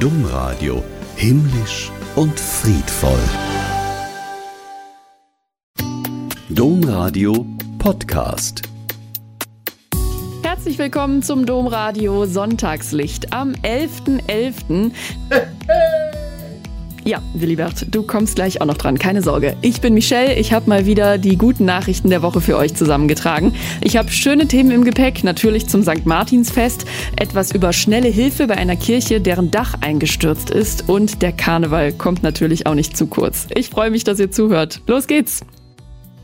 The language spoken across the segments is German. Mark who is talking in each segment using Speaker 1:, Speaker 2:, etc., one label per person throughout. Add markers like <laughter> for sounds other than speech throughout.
Speaker 1: Domradio himmlisch und friedvoll. Domradio Podcast.
Speaker 2: Herzlich willkommen zum Domradio Sonntagslicht am 11.11. <laughs> Ja, Willibert, du kommst gleich auch noch dran, keine Sorge. Ich bin Michelle, ich habe mal wieder die guten Nachrichten der Woche für euch zusammengetragen. Ich habe schöne Themen im Gepäck, natürlich zum St. Martinsfest, etwas über schnelle Hilfe bei einer Kirche, deren Dach eingestürzt ist und der Karneval kommt natürlich auch nicht zu kurz. Ich freue mich, dass ihr zuhört. Los geht's!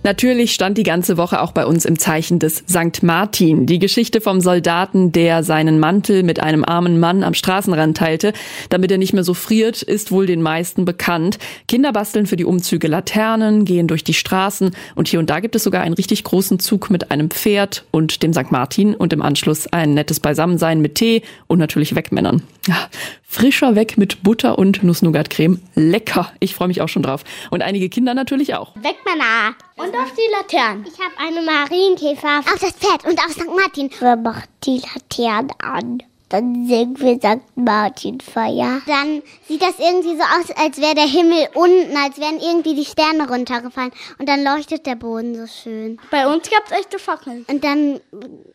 Speaker 2: Natürlich stand die ganze Woche auch bei uns im Zeichen des St. Martin. Die Geschichte vom Soldaten, der seinen Mantel mit einem armen Mann am Straßenrand teilte, damit er nicht mehr so friert, ist wohl den meisten bekannt. Kinder basteln für die Umzüge Laternen, gehen durch die Straßen und hier und da gibt es sogar einen richtig großen Zug mit einem Pferd und dem St. Martin und im Anschluss ein nettes Beisammensein mit Tee und natürlich Wegmännern. Ja, frischer Weg mit Butter und Nuss-Nougat-Creme. Lecker. Ich freue mich auch schon drauf. Und einige Kinder natürlich auch.
Speaker 3: Wegmänner.
Speaker 4: Und auf die Laternen.
Speaker 3: Ich habe eine Marienkäfer auf das Pferd und auf St. Martin.
Speaker 5: Wir machen die Laternen an. Dann singen wir St. Martin Feier.
Speaker 3: Dann sieht das irgendwie so aus, als wäre der Himmel unten, als wären irgendwie die Sterne runtergefallen. Und dann leuchtet der Boden so schön.
Speaker 4: Bei uns gab es echte Fackeln.
Speaker 3: Und dann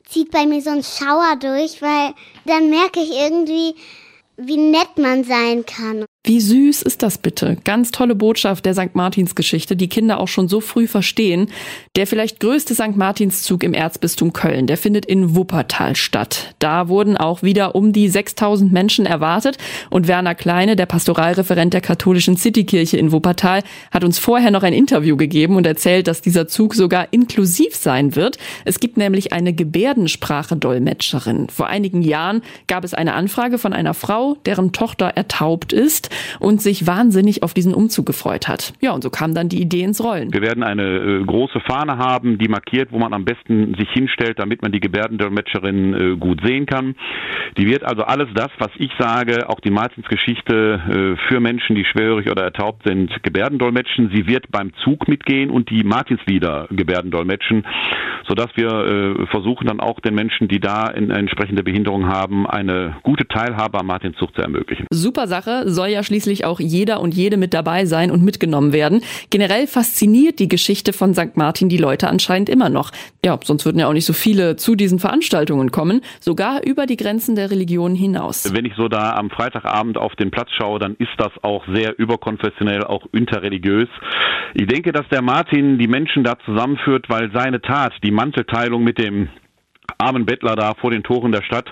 Speaker 3: zieht bei mir so ein Schauer durch, weil dann merke ich irgendwie, wie nett man sein kann.
Speaker 2: Wie süß ist das bitte? Ganz tolle Botschaft der St. Martins Geschichte, die Kinder auch schon so früh verstehen. Der vielleicht größte St. Martinszug im Erzbistum Köln, der findet in Wuppertal statt. Da wurden auch wieder um die 6000 Menschen erwartet und Werner Kleine, der Pastoralreferent der katholischen Citykirche in Wuppertal, hat uns vorher noch ein Interview gegeben und erzählt, dass dieser Zug sogar inklusiv sein wird. Es gibt nämlich eine Gebärdensprache-Dolmetscherin. Vor einigen Jahren gab es eine Anfrage von einer Frau, deren Tochter ertaubt ist und sich wahnsinnig auf diesen Umzug gefreut hat. Ja, und so kam dann die Idee ins Rollen.
Speaker 6: Wir werden eine äh, große Fahne haben, die markiert, wo man am besten sich hinstellt, damit man die Gebärdendolmetscherin äh, gut sehen kann. Die wird also alles das, was ich sage, auch die Martinsgeschichte äh, für Menschen, die schwerhörig oder ertaubt sind, Gebärdendolmetschen. Sie wird beim Zug mitgehen und die Martinslieder Gebärdendolmetschen, sodass wir äh, versuchen dann auch den Menschen, die da eine entsprechende Behinderung haben, eine gute Teilhabe am Martinszug zu ermöglichen.
Speaker 2: Super Sache, soll ja schließlich auch jeder und jede mit dabei sein und mitgenommen werden. Generell fasziniert die Geschichte von St. Martin die Leute anscheinend immer noch. Ja, sonst würden ja auch nicht so viele zu diesen Veranstaltungen kommen, sogar über die Grenzen der Religion hinaus.
Speaker 6: Wenn ich so da am Freitagabend auf den Platz schaue, dann ist das auch sehr überkonfessionell, auch interreligiös. Ich denke, dass der Martin die Menschen da zusammenführt, weil seine Tat, die Mantelteilung mit dem armen Bettler da vor den Toren der Stadt,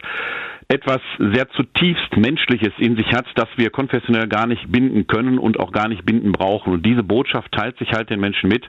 Speaker 6: etwas sehr zutiefst Menschliches in sich hat, das wir konfessionell gar nicht binden können und auch gar nicht binden brauchen. Und diese Botschaft teilt sich halt den Menschen mit.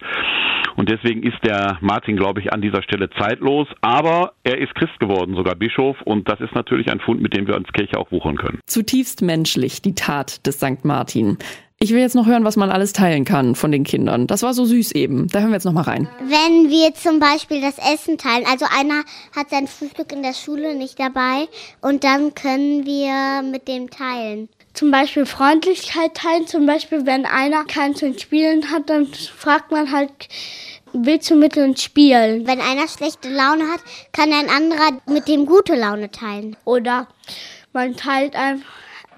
Speaker 6: Und deswegen ist der Martin, glaube ich, an dieser Stelle zeitlos. Aber er ist Christ geworden, sogar Bischof. Und das ist natürlich ein Fund, mit dem wir als Kirche auch wuchern können.
Speaker 2: Zutiefst menschlich, die Tat des St. Martin. Ich will jetzt noch hören, was man alles teilen kann von den Kindern. Das war so süß eben. Da hören wir jetzt noch mal rein.
Speaker 3: Wenn wir zum Beispiel das Essen teilen, also einer hat sein Frühstück in der Schule nicht dabei und dann können wir mit dem teilen.
Speaker 4: Zum Beispiel Freundlichkeit teilen. Zum Beispiel, wenn einer keinen zum Spielen hat, dann fragt man halt, willst du mit uns spielen?
Speaker 3: Wenn einer schlechte Laune hat, kann ein anderer mit dem gute Laune teilen.
Speaker 4: Oder man teilt einfach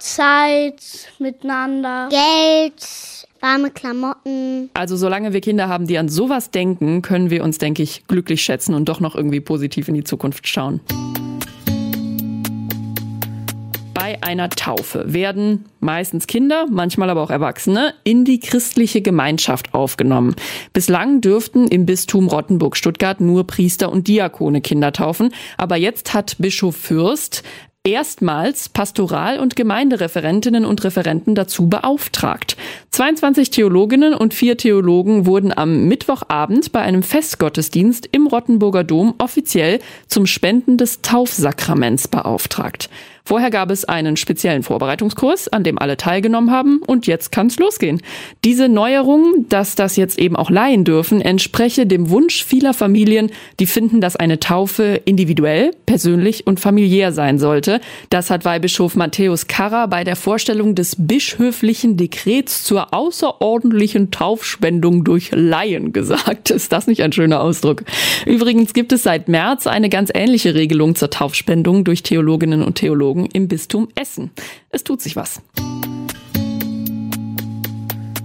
Speaker 4: Zeit miteinander.
Speaker 3: Geld, warme Klamotten.
Speaker 2: Also solange wir Kinder haben, die an sowas denken, können wir uns, denke ich, glücklich schätzen und doch noch irgendwie positiv in die Zukunft schauen. Bei einer Taufe werden meistens Kinder, manchmal aber auch Erwachsene, in die christliche Gemeinschaft aufgenommen. Bislang dürften im Bistum Rottenburg-Stuttgart nur Priester und Diakone Kinder taufen, aber jetzt hat Bischof Fürst erstmals Pastoral- und Gemeindereferentinnen und Referenten dazu beauftragt. 22 Theologinnen und vier Theologen wurden am Mittwochabend bei einem Festgottesdienst im Rottenburger Dom offiziell zum Spenden des Taufsakraments beauftragt. Vorher gab es einen speziellen Vorbereitungskurs, an dem alle teilgenommen haben und jetzt kann es losgehen. Diese Neuerung, dass das jetzt eben auch Laien dürfen, entspreche dem Wunsch vieler Familien, die finden, dass eine Taufe individuell, persönlich und familiär sein sollte. Das hat Weihbischof Matthäus Karrer bei der Vorstellung des bischöflichen Dekrets zur außerordentlichen Taufspendung durch Laien gesagt. Ist das nicht ein schöner Ausdruck? Übrigens gibt es seit März eine ganz ähnliche Regelung zur Taufspendung durch Theologinnen und Theologen. Theologen im Bistum Essen. Es tut sich was.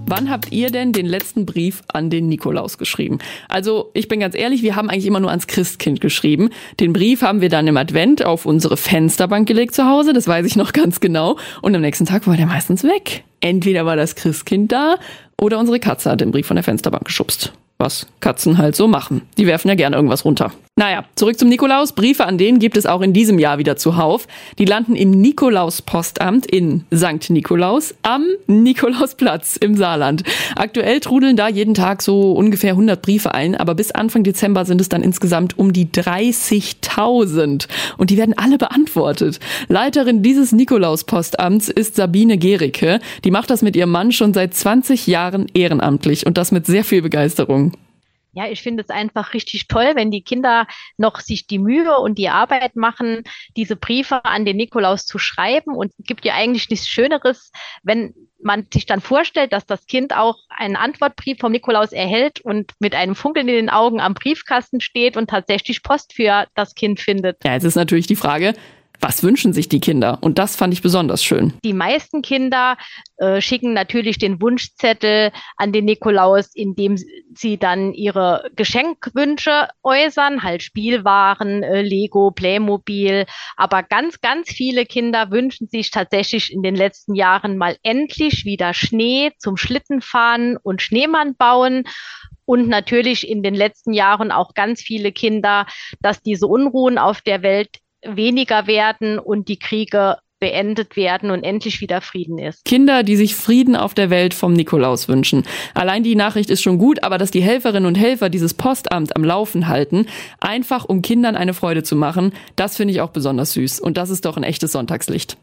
Speaker 2: Wann habt ihr denn den letzten Brief an den Nikolaus geschrieben? Also, ich bin ganz ehrlich, wir haben eigentlich immer nur ans Christkind geschrieben. Den Brief haben wir dann im Advent auf unsere Fensterbank gelegt zu Hause, das weiß ich noch ganz genau. Und am nächsten Tag war der meistens weg. Entweder war das Christkind da oder unsere Katze hat den Brief von der Fensterbank geschubst was Katzen halt so machen. Die werfen ja gerne irgendwas runter. Naja, zurück zum Nikolaus. Briefe an den gibt es auch in diesem Jahr wieder zuhauf. Die landen im Nikolaus-Postamt in St. Nikolaus am Nikolausplatz im Saarland. Aktuell trudeln da jeden Tag so ungefähr 100 Briefe ein, aber bis Anfang Dezember sind es dann insgesamt um die 30.000. Und die werden alle beantwortet. Leiterin dieses Nikolaus-Postamts ist Sabine Gericke. Die macht das mit ihrem Mann schon seit 20 Jahren ehrenamtlich und das mit sehr viel Begeisterung.
Speaker 7: Ja, ich finde es einfach richtig toll, wenn die Kinder noch sich die Mühe und die Arbeit machen, diese Briefe an den Nikolaus zu schreiben. Und es gibt ja eigentlich nichts Schöneres, wenn man sich dann vorstellt, dass das Kind auch einen Antwortbrief vom Nikolaus erhält und mit einem Funkeln in den Augen am Briefkasten steht und tatsächlich Post für das Kind findet.
Speaker 2: Ja, jetzt ist natürlich die Frage, was wünschen sich die Kinder? Und das fand ich besonders schön.
Speaker 7: Die meisten Kinder äh, schicken natürlich den Wunschzettel an den Nikolaus, indem sie dann ihre Geschenkwünsche äußern, halt Spielwaren, äh, Lego, Playmobil. Aber ganz, ganz viele Kinder wünschen sich tatsächlich in den letzten Jahren mal endlich wieder Schnee zum Schlittenfahren und Schneemann bauen und natürlich in den letzten Jahren auch ganz viele Kinder, dass diese Unruhen auf der Welt weniger werden und die Kriege beendet werden und endlich wieder Frieden ist.
Speaker 2: Kinder, die sich Frieden auf der Welt vom Nikolaus wünschen. Allein die Nachricht ist schon gut, aber dass die Helferinnen und Helfer dieses Postamt am Laufen halten, einfach um Kindern eine Freude zu machen, das finde ich auch besonders süß. Und das ist doch ein echtes Sonntagslicht.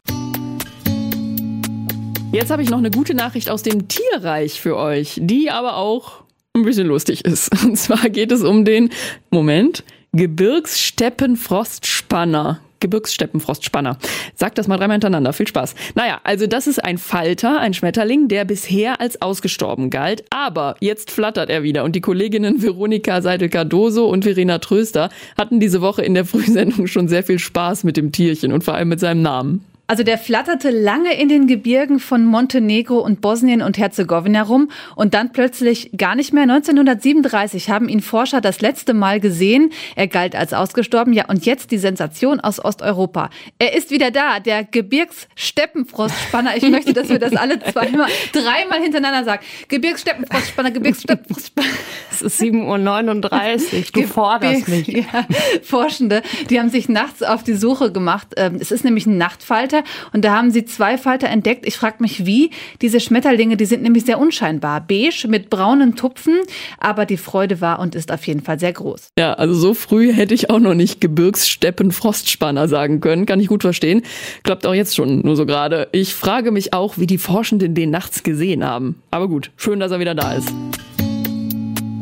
Speaker 2: Jetzt habe ich noch eine gute Nachricht aus dem Tierreich für euch, die aber auch ein bisschen lustig ist. <laughs> Und zwar geht es um den, Moment, Gebirgssteppenfrostspanner. Gebirgssteppenfrostspanner. Sag das mal dreimal hintereinander. Viel Spaß. Naja, also das ist ein Falter, ein Schmetterling, der bisher als ausgestorben galt. Aber jetzt flattert er wieder. Und die Kolleginnen Veronika Seidel-Cardoso und Verena Tröster hatten diese Woche in der Frühsendung schon sehr viel Spaß mit dem Tierchen und vor allem mit seinem Namen.
Speaker 8: Also der flatterte lange in den Gebirgen von Montenegro und Bosnien und Herzegowina rum und dann plötzlich gar nicht mehr. 1937 haben ihn Forscher das letzte Mal gesehen. Er galt als ausgestorben. Ja, und jetzt die Sensation aus Osteuropa. Er ist wieder da, der Gebirgssteppenfrostspanner. Ich möchte, dass wir das alle zweimal, dreimal hintereinander sagen. Gebirgssteppenfrostspanner, Gebirgssteppenfrostspanner.
Speaker 9: Es ist 7.39 Uhr. Du Gebirgs forderst mich.
Speaker 8: Ja, Forschende, die haben sich nachts auf die Suche gemacht. Ähm, es ist nämlich ein Nachtfalter Falter und da haben sie zwei Falter entdeckt. Ich frage mich, wie. Diese Schmetterlinge, die sind nämlich sehr unscheinbar. Beige mit braunen Tupfen, aber die Freude war und ist auf jeden Fall sehr groß.
Speaker 2: Ja, also so früh hätte ich auch noch nicht Gebirgssteppen Frostspanner sagen können. Kann ich gut verstehen. Klappt auch jetzt schon nur so gerade. Ich frage mich auch, wie die Forschenden den nachts gesehen haben. Aber gut, schön, dass er wieder da ist.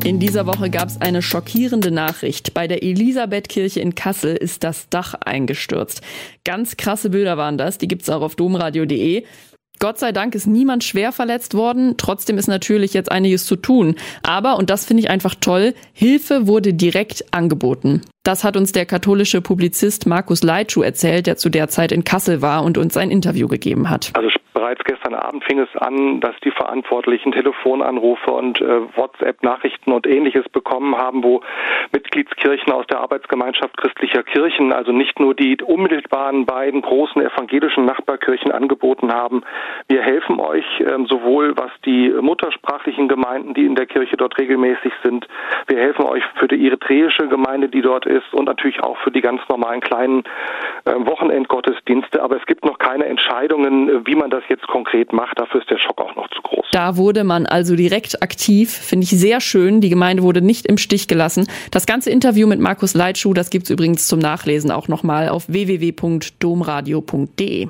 Speaker 2: In dieser Woche gab es eine schockierende Nachricht. Bei der Elisabethkirche in Kassel ist das Dach eingestürzt. Ganz krasse Bilder waren das, die gibt's auch auf domradio.de. Gott sei Dank ist niemand schwer verletzt worden. Trotzdem ist natürlich jetzt einiges zu tun. Aber, und das finde ich einfach toll, Hilfe wurde direkt angeboten. Das hat uns der katholische Publizist Markus Leitschuh erzählt, der zu der Zeit in Kassel war und uns ein Interview gegeben hat.
Speaker 10: Also Bereits gestern Abend fing es an, dass die Verantwortlichen Telefonanrufe und äh, WhatsApp-Nachrichten und ähnliches bekommen haben, wo Mitgliedskirchen aus der Arbeitsgemeinschaft christlicher Kirchen, also nicht nur die unmittelbaren beiden großen evangelischen Nachbarkirchen angeboten haben, wir helfen euch ähm, sowohl was die muttersprachlichen Gemeinden, die in der Kirche dort regelmäßig sind, wir helfen euch für die eritreische Gemeinde, die dort ist und natürlich auch für die ganz normalen kleinen äh, Wochenendgottesdienste. Aber es gibt noch keine Entscheidungen, äh, wie man das jetzt konkret macht. Dafür ist der Schock auch noch zu groß.
Speaker 2: Da wurde man also direkt aktiv. Finde ich sehr schön. Die Gemeinde wurde nicht im Stich gelassen. Das ganze Interview mit Markus Leitschuh, das gibt es übrigens zum Nachlesen auch nochmal auf www.domradio.de.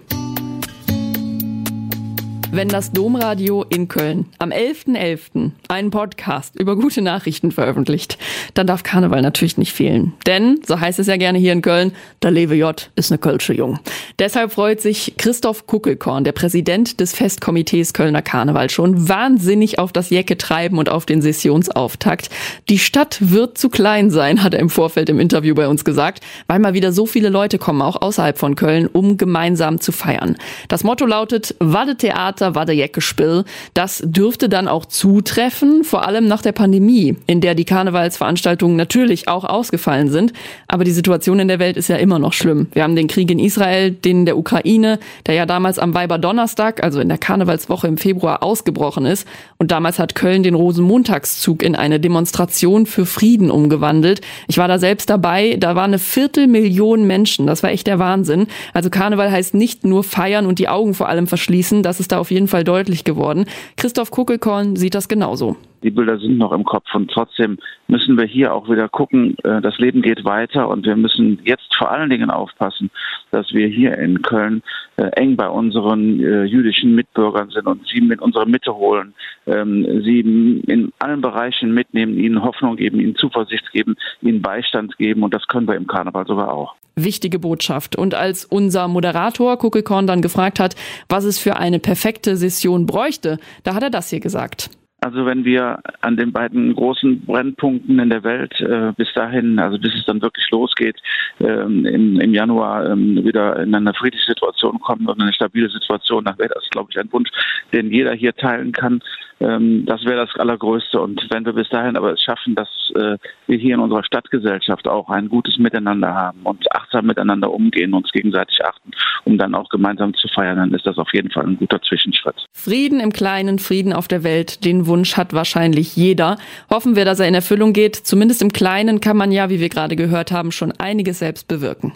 Speaker 2: wenn das Domradio in Köln am 11.11. .11. einen Podcast über gute Nachrichten veröffentlicht, dann darf Karneval natürlich nicht fehlen. Denn, so heißt es ja gerne hier in Köln, der Lewe J ist eine Kölsche Jung. Deshalb freut sich Christoph Kuckelkorn, der Präsident des Festkomitees Kölner Karneval, schon wahnsinnig auf das Jecke treiben und auf den Sessionsauftakt. Die Stadt wird zu klein sein, hat er im Vorfeld im Interview bei uns gesagt, weil mal wieder so viele Leute kommen, auch außerhalb von Köln, um gemeinsam zu feiern. Das Motto lautet, Wade Theater Silvester war der Jeckespill. Das dürfte dann auch zutreffen, vor allem nach der Pandemie, in der die Karnevalsveranstaltungen natürlich auch ausgefallen sind. Aber die Situation in der Welt ist ja immer noch schlimm. Wir haben den Krieg in Israel, den der Ukraine, der ja damals am Weiberdonnerstag, also in der Karnevalswoche im Februar ausgebrochen ist. Und damals hat Köln den Rosenmontagszug in eine Demonstration für Frieden umgewandelt. Ich war da selbst dabei. Da war eine Viertelmillion Menschen. Das war echt der Wahnsinn. Also Karneval heißt nicht nur feiern und die Augen vor allem verschließen. Das ist da auf jeden Fall deutlich geworden. Christoph Kuckelkorn sieht das genauso.
Speaker 11: Die Bilder sind noch im Kopf und trotzdem müssen wir hier auch wieder gucken, äh, das Leben geht weiter und wir müssen jetzt vor allen Dingen aufpassen, dass wir hier in Köln äh, eng bei unseren äh, jüdischen Mitbürgern sind und sie mit unserer Mitte holen, ähm, sie in allen Bereichen mitnehmen, ihnen Hoffnung geben, ihnen Zuversicht geben, ihnen Beistand geben und das können wir im Karneval sogar auch
Speaker 2: wichtige Botschaft. Und als unser Moderator Kuckelkorn dann gefragt hat, was es für eine perfekte Session bräuchte, da hat er das hier gesagt.
Speaker 11: Also wenn wir an den beiden großen Brennpunkten in der Welt äh, bis dahin, also bis es dann wirklich losgeht, ähm, im, im, Januar ähm, wieder in eine friedliche Situation kommen und eine stabile Situation, dann wäre das, glaube ich, ein Wunsch, den jeder hier teilen kann. Ähm, das wäre das Allergrößte. Und wenn wir bis dahin aber es schaffen, dass äh, wir hier in unserer Stadtgesellschaft auch ein gutes Miteinander haben und achtsam miteinander umgehen, uns gegenseitig achten, um dann auch gemeinsam zu feiern, dann ist das auf jeden Fall ein guter Zwischenschritt.
Speaker 2: Frieden im Kleinen, Frieden auf der Welt, den Wunsch hat wahrscheinlich jeder. Hoffen wir, dass er in Erfüllung geht. Zumindest im Kleinen kann man ja, wie wir gerade gehört haben, schon einiges selbst bewirken.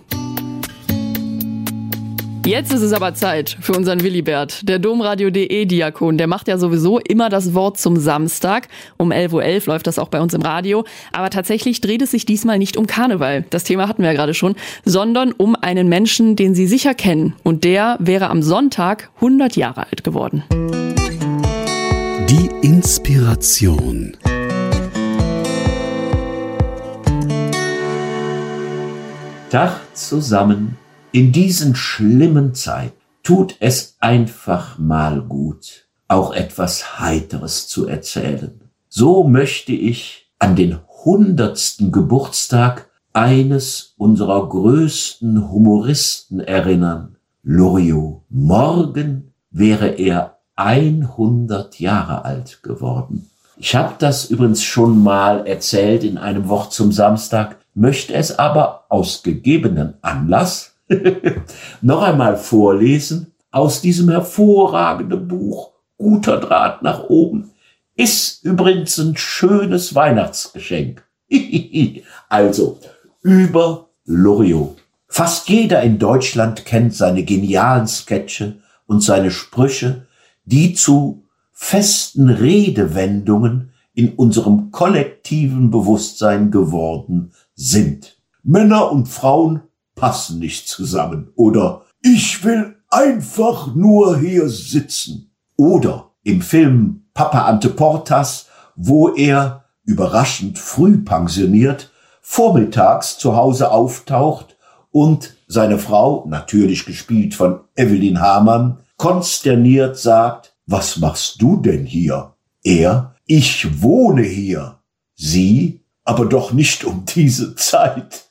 Speaker 2: Jetzt ist es aber Zeit für unseren Willibert, der Domradio.de Diakon. Der macht ja sowieso immer das Wort zum Samstag. Um 11.11 Uhr .11 läuft das auch bei uns im Radio. Aber tatsächlich dreht es sich diesmal nicht um Karneval. Das Thema hatten wir ja gerade schon, sondern um einen Menschen, den Sie sicher kennen. Und der wäre am Sonntag 100 Jahre alt geworden.
Speaker 1: Die Inspiration.
Speaker 12: Tag zusammen in diesen schlimmen Zeiten tut es einfach mal gut, auch etwas Heiteres zu erzählen. So möchte ich an den hundertsten Geburtstag eines unserer größten Humoristen erinnern, Loriot. Morgen wäre er 100 Jahre alt geworden. Ich habe das übrigens schon mal erzählt in einem Wort zum Samstag, möchte es aber aus gegebenen Anlass <laughs> noch einmal vorlesen aus diesem hervorragenden Buch Guter Draht nach oben. Ist übrigens ein schönes Weihnachtsgeschenk. <laughs> also, über Loriot. Fast jeder in Deutschland kennt seine genialen Sketche und seine Sprüche, die zu festen Redewendungen in unserem kollektiven Bewusstsein geworden sind. Männer und Frauen passen nicht zusammen. Oder ich will einfach nur hier sitzen. Oder im Film Papa Ante Portas, wo er überraschend früh pensioniert, vormittags zu Hause auftaucht und seine Frau, natürlich gespielt von Evelyn Hamann, konsterniert sagt, was machst du denn hier? Er, ich wohne hier. Sie, aber doch nicht um diese Zeit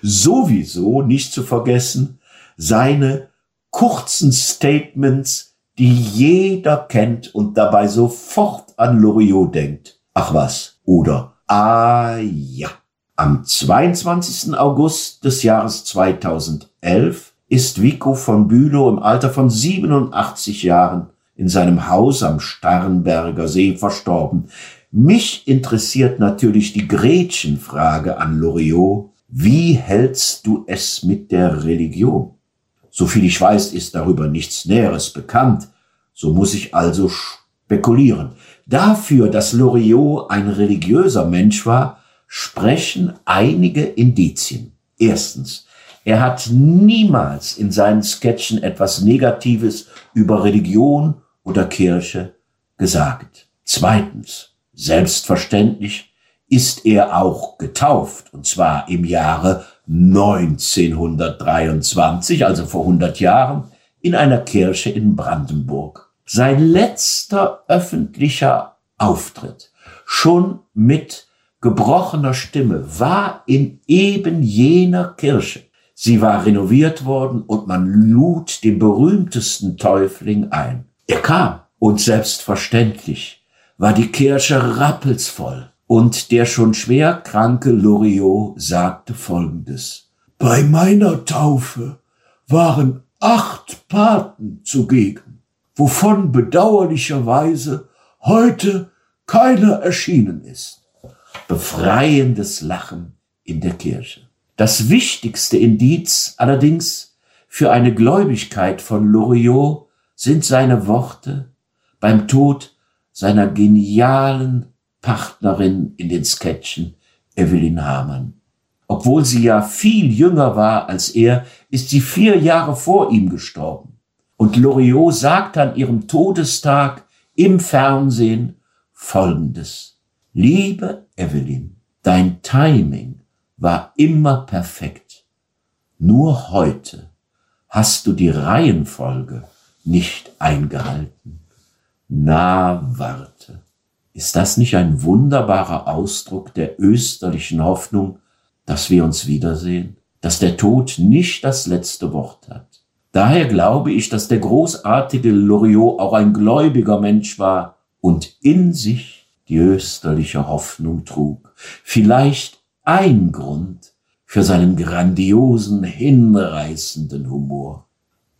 Speaker 12: sowieso nicht zu vergessen seine kurzen Statements, die jeder kennt und dabei sofort an Loriot denkt. Ach was, oder ah ja. Am 22. August des Jahres 2011 ist Vico von Bülow im Alter von 87 Jahren in seinem Haus am Starnberger See verstorben. Mich interessiert natürlich die Gretchenfrage an Loriot. Wie hältst du es mit der Religion? Soviel ich weiß, ist darüber nichts Näheres bekannt, so muss ich also spekulieren. Dafür, dass Loriot ein religiöser Mensch war, sprechen einige Indizien. Erstens, er hat niemals in seinen Sketchen etwas Negatives über Religion oder Kirche gesagt. Zweitens, selbstverständlich ist er auch getauft, und zwar im Jahre 1923, also vor 100 Jahren, in einer Kirche in Brandenburg. Sein letzter öffentlicher Auftritt, schon mit gebrochener Stimme, war in eben jener Kirche. Sie war renoviert worden und man lud den berühmtesten Täufling ein. Er kam und selbstverständlich war die Kirche rappelsvoll. Und der schon schwer kranke Loriot sagte Folgendes. Bei meiner Taufe waren acht Paten zugegen, wovon bedauerlicherweise heute keiner erschienen ist. Befreiendes Lachen in der Kirche. Das wichtigste Indiz allerdings für eine Gläubigkeit von Loriot sind seine Worte beim Tod seiner genialen Partnerin in den Sketchen, Evelyn Hamann. Obwohl sie ja viel jünger war als er, ist sie vier Jahre vor ihm gestorben. Und Loriot sagt an ihrem Todestag im Fernsehen Folgendes. Liebe Evelyn, dein Timing war immer perfekt. Nur heute hast du die Reihenfolge nicht eingehalten. Na, warte. Ist das nicht ein wunderbarer Ausdruck der österlichen Hoffnung, dass wir uns wiedersehen, dass der Tod nicht das letzte Wort hat? Daher glaube ich, dass der großartige Loriot auch ein gläubiger Mensch war und in sich die österliche Hoffnung trug. Vielleicht ein Grund für seinen grandiosen, hinreißenden Humor.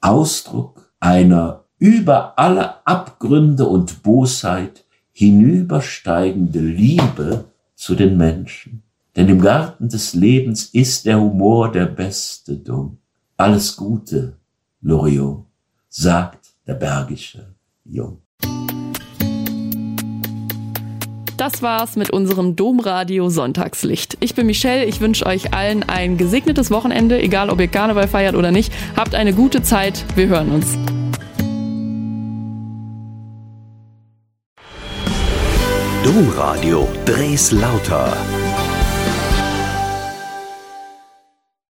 Speaker 12: Ausdruck einer über alle Abgründe und Bosheit hinübersteigende Liebe zu den Menschen. Denn im Garten des Lebens ist der Humor der beste Dumm. Alles Gute, Loriot, sagt der bergische Jung.
Speaker 2: Das war's mit unserem Domradio Sonntagslicht. Ich bin Michelle, ich wünsche euch allen ein gesegnetes Wochenende, egal ob ihr Karneval feiert oder nicht. Habt eine gute Zeit, wir hören uns.
Speaker 1: Domradio Dres Lauter